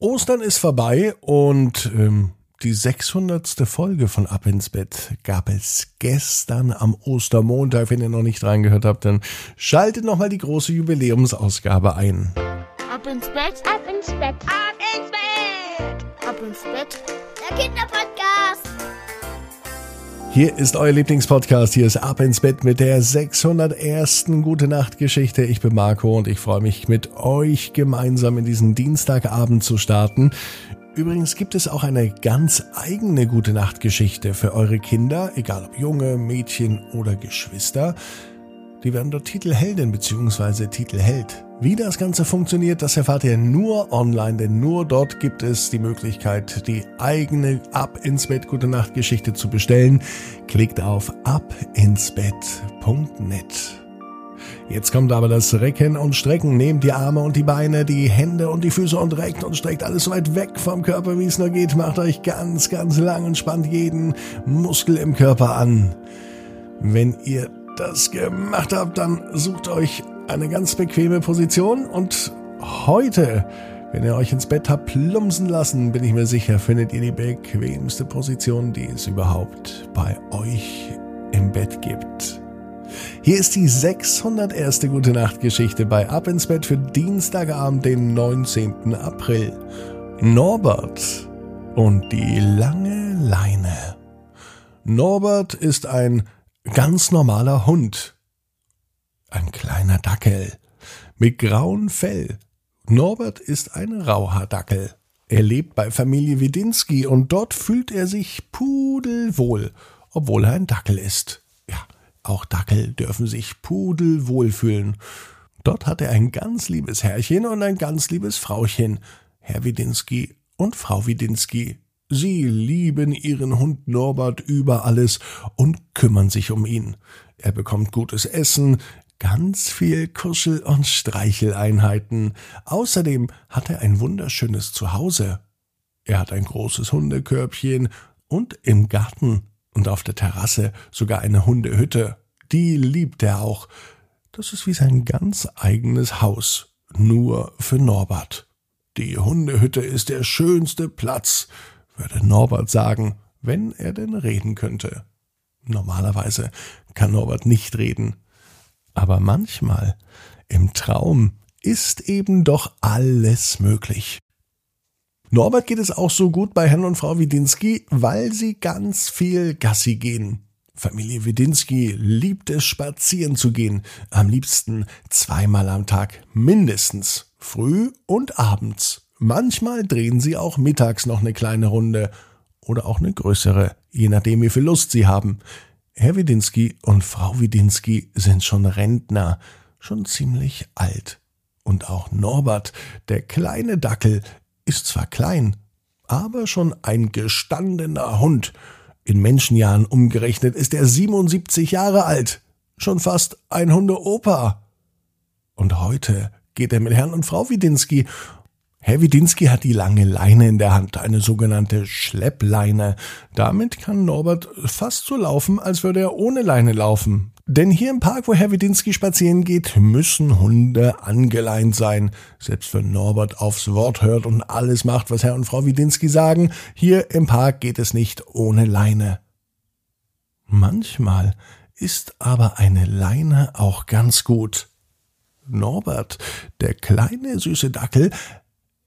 Ostern ist vorbei und ähm, die 600. Folge von Ab ins Bett gab es gestern am Ostermontag. Wenn ihr noch nicht reingehört habt, dann schaltet nochmal die große Jubiläumsausgabe ein. Ab ins Bett, ab ins Bett, ab ins Bett, ab ins Bett, der Kinderpodcast. Hier ist euer Lieblingspodcast. Hier ist Ab ins Bett mit der 601. Gute Nacht Geschichte. Ich bin Marco und ich freue mich mit euch gemeinsam in diesen Dienstagabend zu starten. Übrigens gibt es auch eine ganz eigene Gute Nacht Geschichte für eure Kinder, egal ob Junge, Mädchen oder Geschwister. Die werden dort Titelheldin bzw. Titelheld. Wie das Ganze funktioniert, das erfahrt ihr nur online, denn nur dort gibt es die Möglichkeit, die eigene Ab ins Bett Gute Nacht Geschichte zu bestellen. Klickt auf abinsbett.net. Jetzt kommt aber das Recken und Strecken. Nehmt die Arme und die Beine, die Hände und die Füße und reckt und streckt alles so weit weg vom Körper, wie es nur geht. Macht euch ganz, ganz lang und spannt jeden Muskel im Körper an. Wenn ihr das gemacht habt, dann sucht euch eine ganz bequeme Position und heute, wenn ihr euch ins Bett habt plumpsen lassen, bin ich mir sicher, findet ihr die bequemste Position, die es überhaupt bei euch im Bett gibt. Hier ist die 601. Gute Nacht Geschichte bei Ab ins Bett für Dienstagabend, den 19. April. Norbert und die lange Leine. Norbert ist ein ganz normaler Hund. Ein kleiner Dackel mit grauem Fell. Norbert ist ein Rauhaardackel. Er lebt bei Familie Widinski und dort fühlt er sich pudelwohl, obwohl er ein Dackel ist. Ja, auch Dackel dürfen sich pudelwohl fühlen. Dort hat er ein ganz liebes Herrchen und ein ganz liebes Frauchen, Herr Widinski und Frau Widinski. Sie lieben ihren Hund Norbert über alles und kümmern sich um ihn. Er bekommt gutes Essen, ganz viel Kuschel- und Streicheleinheiten. Außerdem hat er ein wunderschönes Zuhause. Er hat ein großes Hundekörbchen und im Garten und auf der Terrasse sogar eine Hundehütte. Die liebt er auch. Das ist wie sein ganz eigenes Haus, nur für Norbert. Die Hundehütte ist der schönste Platz würde Norbert sagen, wenn er denn reden könnte. Normalerweise kann Norbert nicht reden. Aber manchmal, im Traum, ist eben doch alles möglich. Norbert geht es auch so gut bei Herrn und Frau Widinski, weil sie ganz viel Gassi gehen. Familie Widinski liebt es, spazieren zu gehen, am liebsten zweimal am Tag mindestens, früh und abends. Manchmal drehen sie auch mittags noch eine kleine Runde oder auch eine größere, je nachdem wie viel Lust sie haben. Herr Widinski und Frau Widinski sind schon Rentner, schon ziemlich alt. Und auch Norbert, der kleine Dackel, ist zwar klein, aber schon ein gestandener Hund. In Menschenjahren umgerechnet ist er 77 Jahre alt, schon fast ein Hundeopa. Und heute geht er mit Herrn und Frau Widinski Herr Widinski hat die lange Leine in der Hand, eine sogenannte Schleppleine. Damit kann Norbert fast so laufen, als würde er ohne Leine laufen. Denn hier im Park, wo Herr Widinski spazieren geht, müssen Hunde angeleint sein. Selbst wenn Norbert aufs Wort hört und alles macht, was Herr und Frau Widinski sagen, hier im Park geht es nicht ohne Leine. Manchmal ist aber eine Leine auch ganz gut. Norbert, der kleine süße Dackel,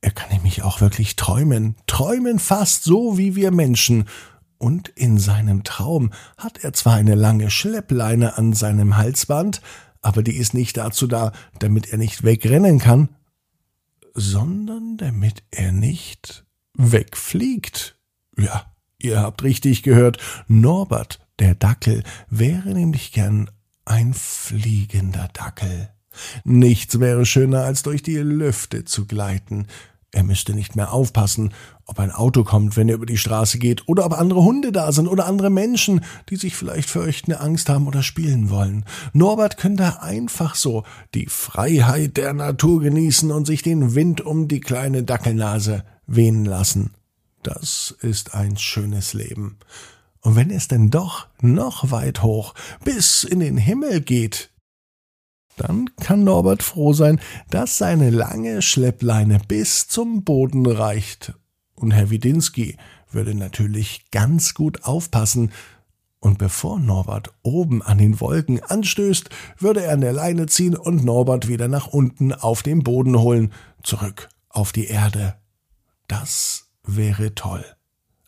er kann nämlich auch wirklich träumen, träumen fast so wie wir Menschen. Und in seinem Traum hat er zwar eine lange Schleppleine an seinem Halsband, aber die ist nicht dazu da, damit er nicht wegrennen kann, sondern damit er nicht wegfliegt. Ja, ihr habt richtig gehört, Norbert, der Dackel, wäre nämlich gern ein fliegender Dackel. Nichts wäre schöner, als durch die Lüfte zu gleiten. Er müsste nicht mehr aufpassen, ob ein Auto kommt, wenn er über die Straße geht, oder ob andere Hunde da sind oder andere Menschen, die sich vielleicht fürchten, Angst haben oder spielen wollen. Norbert könnte einfach so die Freiheit der Natur genießen und sich den Wind um die kleine Dackelnase wehen lassen. Das ist ein schönes Leben. Und wenn es denn doch noch weit hoch bis in den Himmel geht, Dann kann Norbert froh sein, dass seine lange Schleppleine bis zum Boden reicht. Und Herr Widinski würde natürlich ganz gut aufpassen, und bevor Norbert oben an den Wolken anstößt, würde er an der Leine ziehen und Norbert wieder nach unten auf den Boden holen, zurück auf die Erde. Das wäre toll.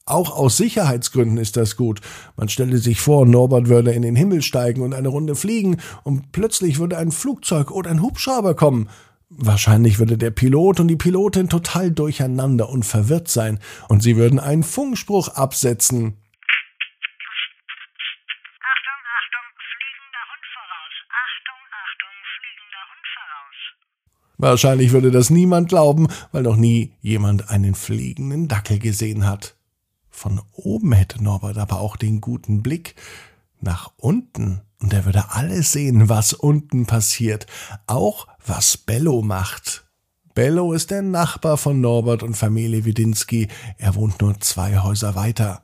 Auch aus Sicherheitsgründen ist das gut. Man stelle sich vor, Norbert würde in den Himmel steigen und eine Runde fliegen, und plötzlich würde ein Flugzeug oder ein Hubschrauber kommen. Wahrscheinlich würde der Pilot und die Pilotin total durcheinander und verwirrt sein, und sie würden einen Funkspruch absetzen. Achtung, Achtung, fliegender Hund voraus. Achtung, Achtung, fliegender Hund voraus. Wahrscheinlich würde das niemand glauben, weil noch nie jemand einen fliegenden Dackel gesehen hat. Von oben hätte Norbert aber auch den guten Blick nach unten und er würde alles sehen, was unten passiert, auch was Bello macht. Bello ist der Nachbar von Norbert und Familie Widinski, er wohnt nur zwei Häuser weiter.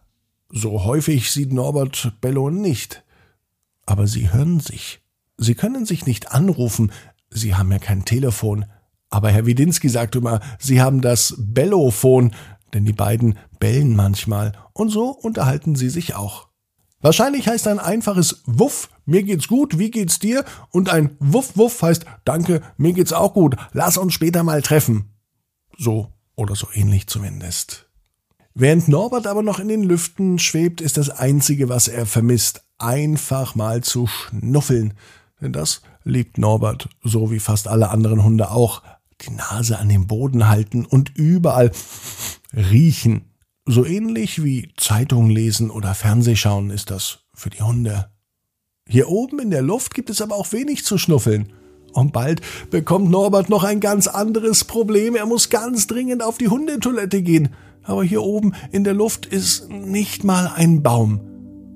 So häufig sieht Norbert Bello nicht. Aber sie hören sich. Sie können sich nicht anrufen, sie haben ja kein Telefon. Aber Herr Widinski sagt immer, sie haben das Bellophon, denn die beiden bellen manchmal und so unterhalten sie sich auch. Wahrscheinlich heißt ein einfaches Wuff, mir geht's gut, wie geht's dir? Und ein Wuff Wuff heißt Danke, mir geht's auch gut, lass uns später mal treffen. So oder so ähnlich zumindest. Während Norbert aber noch in den Lüften schwebt, ist das Einzige, was er vermisst, einfach mal zu schnuffeln. Denn das liebt Norbert, so wie fast alle anderen Hunde auch. Die Nase an den Boden halten und überall riechen. So ähnlich wie Zeitung lesen oder Fernsehschauen ist das für die Hunde. Hier oben in der Luft gibt es aber auch wenig zu schnuffeln. Und bald bekommt Norbert noch ein ganz anderes Problem. Er muss ganz dringend auf die Hundetoilette gehen. Aber hier oben in der Luft ist nicht mal ein Baum.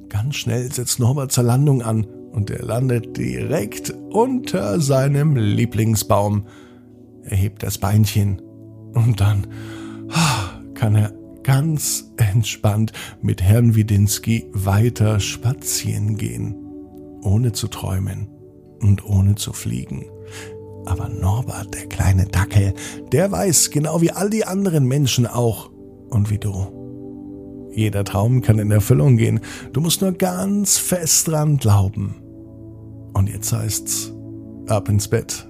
Ganz schnell setzt Norbert zur Landung an und er landet direkt unter seinem Lieblingsbaum. Er hebt das Beinchen und dann kann er ganz entspannt mit Herrn Widinski weiter spazieren gehen, ohne zu träumen und ohne zu fliegen. Aber Norbert, der kleine Dackel, der weiß, genau wie all die anderen Menschen auch und wie du. Jeder Traum kann in Erfüllung gehen, du musst nur ganz fest dran glauben. Und jetzt heißt's, ab ins Bett,